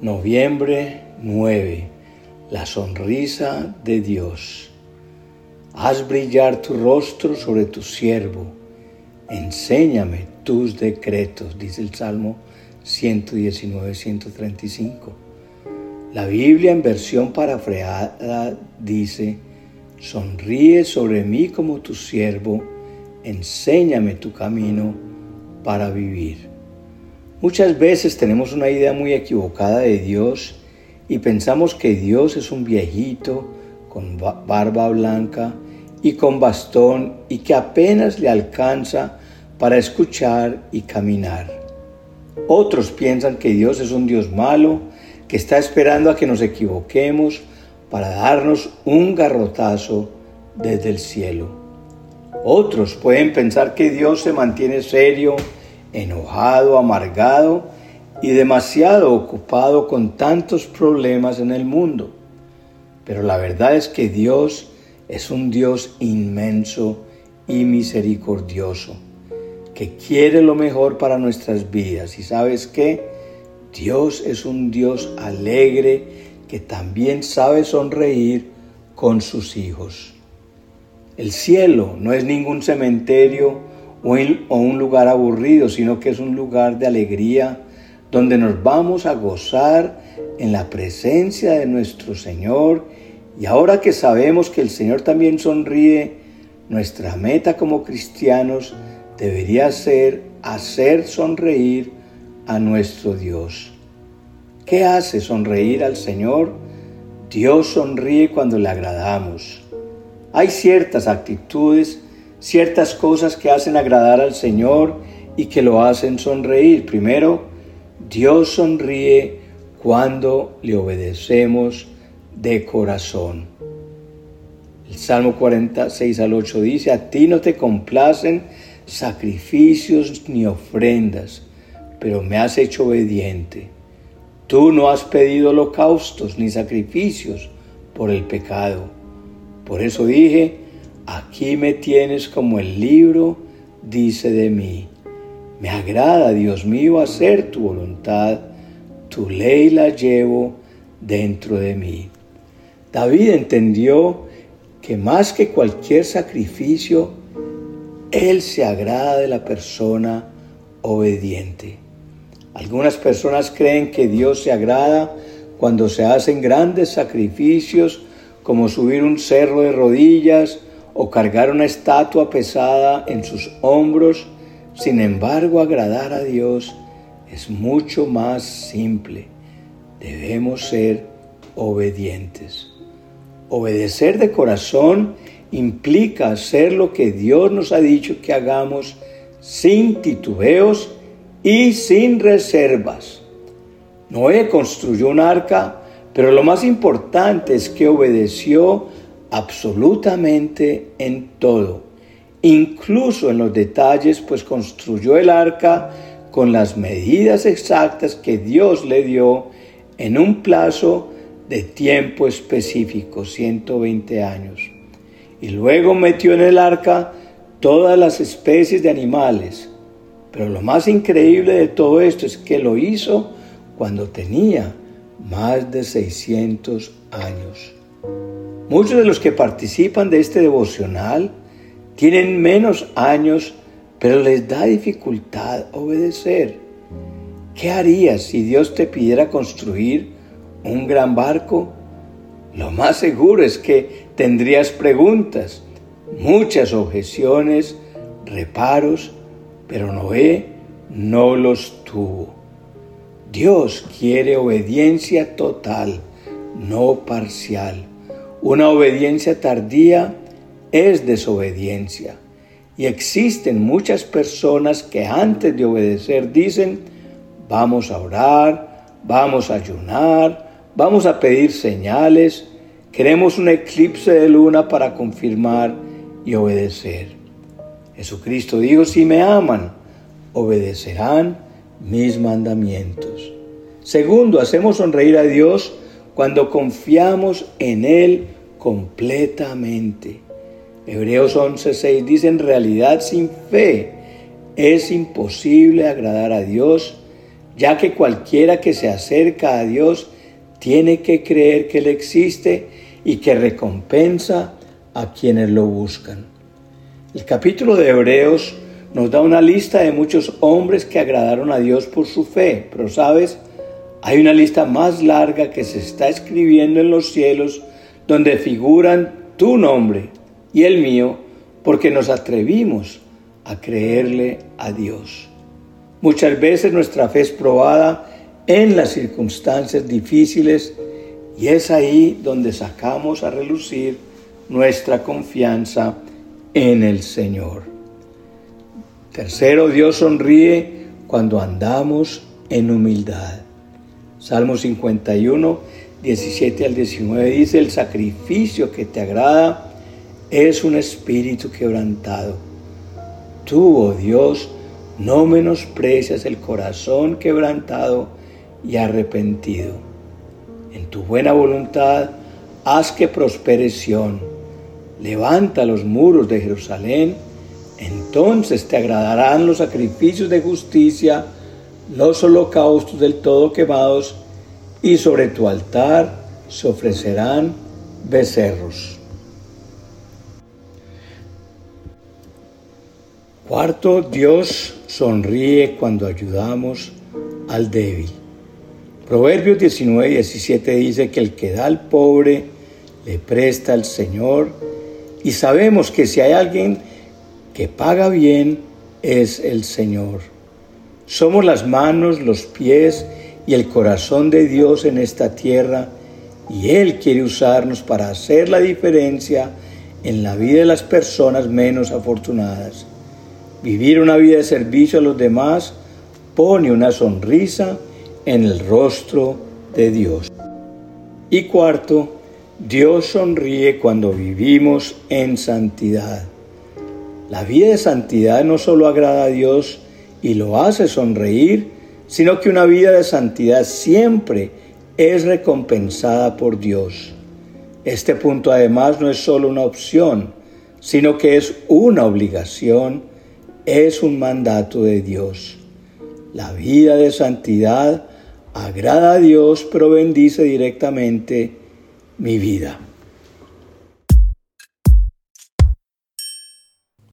Noviembre 9. La sonrisa de Dios. Haz brillar tu rostro sobre tu siervo. Enséñame tus decretos, dice el Salmo 119-135. La Biblia en versión parafreada dice, Sonríe sobre mí como tu siervo, enséñame tu camino para vivir. Muchas veces tenemos una idea muy equivocada de Dios y pensamos que Dios es un viejito con barba blanca y con bastón y que apenas le alcanza para escuchar y caminar. Otros piensan que Dios es un Dios malo, que está esperando a que nos equivoquemos para darnos un garrotazo desde el cielo. Otros pueden pensar que Dios se mantiene serio, enojado, amargado y demasiado ocupado con tantos problemas en el mundo. Pero la verdad es que Dios es un Dios inmenso y misericordioso, que quiere lo mejor para nuestras vidas. ¿Y sabes qué? Dios es un Dios alegre que también sabe sonreír con sus hijos. El cielo no es ningún cementerio o un lugar aburrido, sino que es un lugar de alegría donde nos vamos a gozar en la presencia de nuestro Señor. Y ahora que sabemos que el Señor también sonríe, nuestra meta como cristianos debería ser hacer sonreír a nuestro Dios. ¿Qué hace sonreír al Señor? Dios sonríe cuando le agradamos. Hay ciertas actitudes ciertas cosas que hacen agradar al Señor y que lo hacen sonreír. Primero, Dios sonríe cuando le obedecemos de corazón. El Salmo 46 al 8 dice, a ti no te complacen sacrificios ni ofrendas, pero me has hecho obediente. Tú no has pedido holocaustos ni sacrificios por el pecado. Por eso dije, Aquí me tienes como el libro dice de mí. Me agrada, Dios mío, hacer tu voluntad. Tu ley la llevo dentro de mí. David entendió que más que cualquier sacrificio, Él se agrada de la persona obediente. Algunas personas creen que Dios se agrada cuando se hacen grandes sacrificios como subir un cerro de rodillas, o cargar una estatua pesada en sus hombros, sin embargo agradar a Dios es mucho más simple. Debemos ser obedientes. Obedecer de corazón implica hacer lo que Dios nos ha dicho que hagamos sin titubeos y sin reservas. Noé construyó un arca, pero lo más importante es que obedeció absolutamente en todo, incluso en los detalles, pues construyó el arca con las medidas exactas que Dios le dio en un plazo de tiempo específico, 120 años. Y luego metió en el arca todas las especies de animales. Pero lo más increíble de todo esto es que lo hizo cuando tenía más de 600 años. Muchos de los que participan de este devocional tienen menos años, pero les da dificultad obedecer. ¿Qué harías si Dios te pidiera construir un gran barco? Lo más seguro es que tendrías preguntas, muchas objeciones, reparos, pero Noé no los tuvo. Dios quiere obediencia total, no parcial. Una obediencia tardía es desobediencia. Y existen muchas personas que antes de obedecer dicen, vamos a orar, vamos a ayunar, vamos a pedir señales, queremos un eclipse de luna para confirmar y obedecer. Jesucristo dijo, si me aman, obedecerán mis mandamientos. Segundo, hacemos sonreír a Dios cuando confiamos en Él completamente. Hebreos 11:6 dice, en realidad sin fe es imposible agradar a Dios, ya que cualquiera que se acerca a Dios tiene que creer que Él existe y que recompensa a quienes lo buscan. El capítulo de Hebreos nos da una lista de muchos hombres que agradaron a Dios por su fe, pero sabes, hay una lista más larga que se está escribiendo en los cielos donde figuran tu nombre y el mío porque nos atrevimos a creerle a Dios. Muchas veces nuestra fe es probada en las circunstancias difíciles y es ahí donde sacamos a relucir nuestra confianza en el Señor. Tercero, Dios sonríe cuando andamos en humildad. Salmo 51, 17 al 19 dice, el sacrificio que te agrada es un espíritu quebrantado. Tú, oh Dios, no menosprecias el corazón quebrantado y arrepentido. En tu buena voluntad, haz que prospere Sión. Levanta los muros de Jerusalén, entonces te agradarán los sacrificios de justicia, los holocaustos del todo quemados, y sobre tu altar se ofrecerán becerros. Cuarto, Dios sonríe cuando ayudamos al débil. Proverbios 19 y 17 dice que el que da al pobre le presta al Señor y sabemos que si hay alguien que paga bien es el Señor. Somos las manos, los pies y el corazón de Dios en esta tierra y Él quiere usarnos para hacer la diferencia en la vida de las personas menos afortunadas. Vivir una vida de servicio a los demás pone una sonrisa en el rostro de Dios. Y cuarto, Dios sonríe cuando vivimos en santidad. La vida de santidad no solo agrada a Dios y lo hace sonreír, sino que una vida de santidad siempre es recompensada por Dios. Este punto además no es solo una opción, sino que es una obligación es un mandato de Dios. La vida de santidad agrada a Dios, pero bendice directamente mi vida.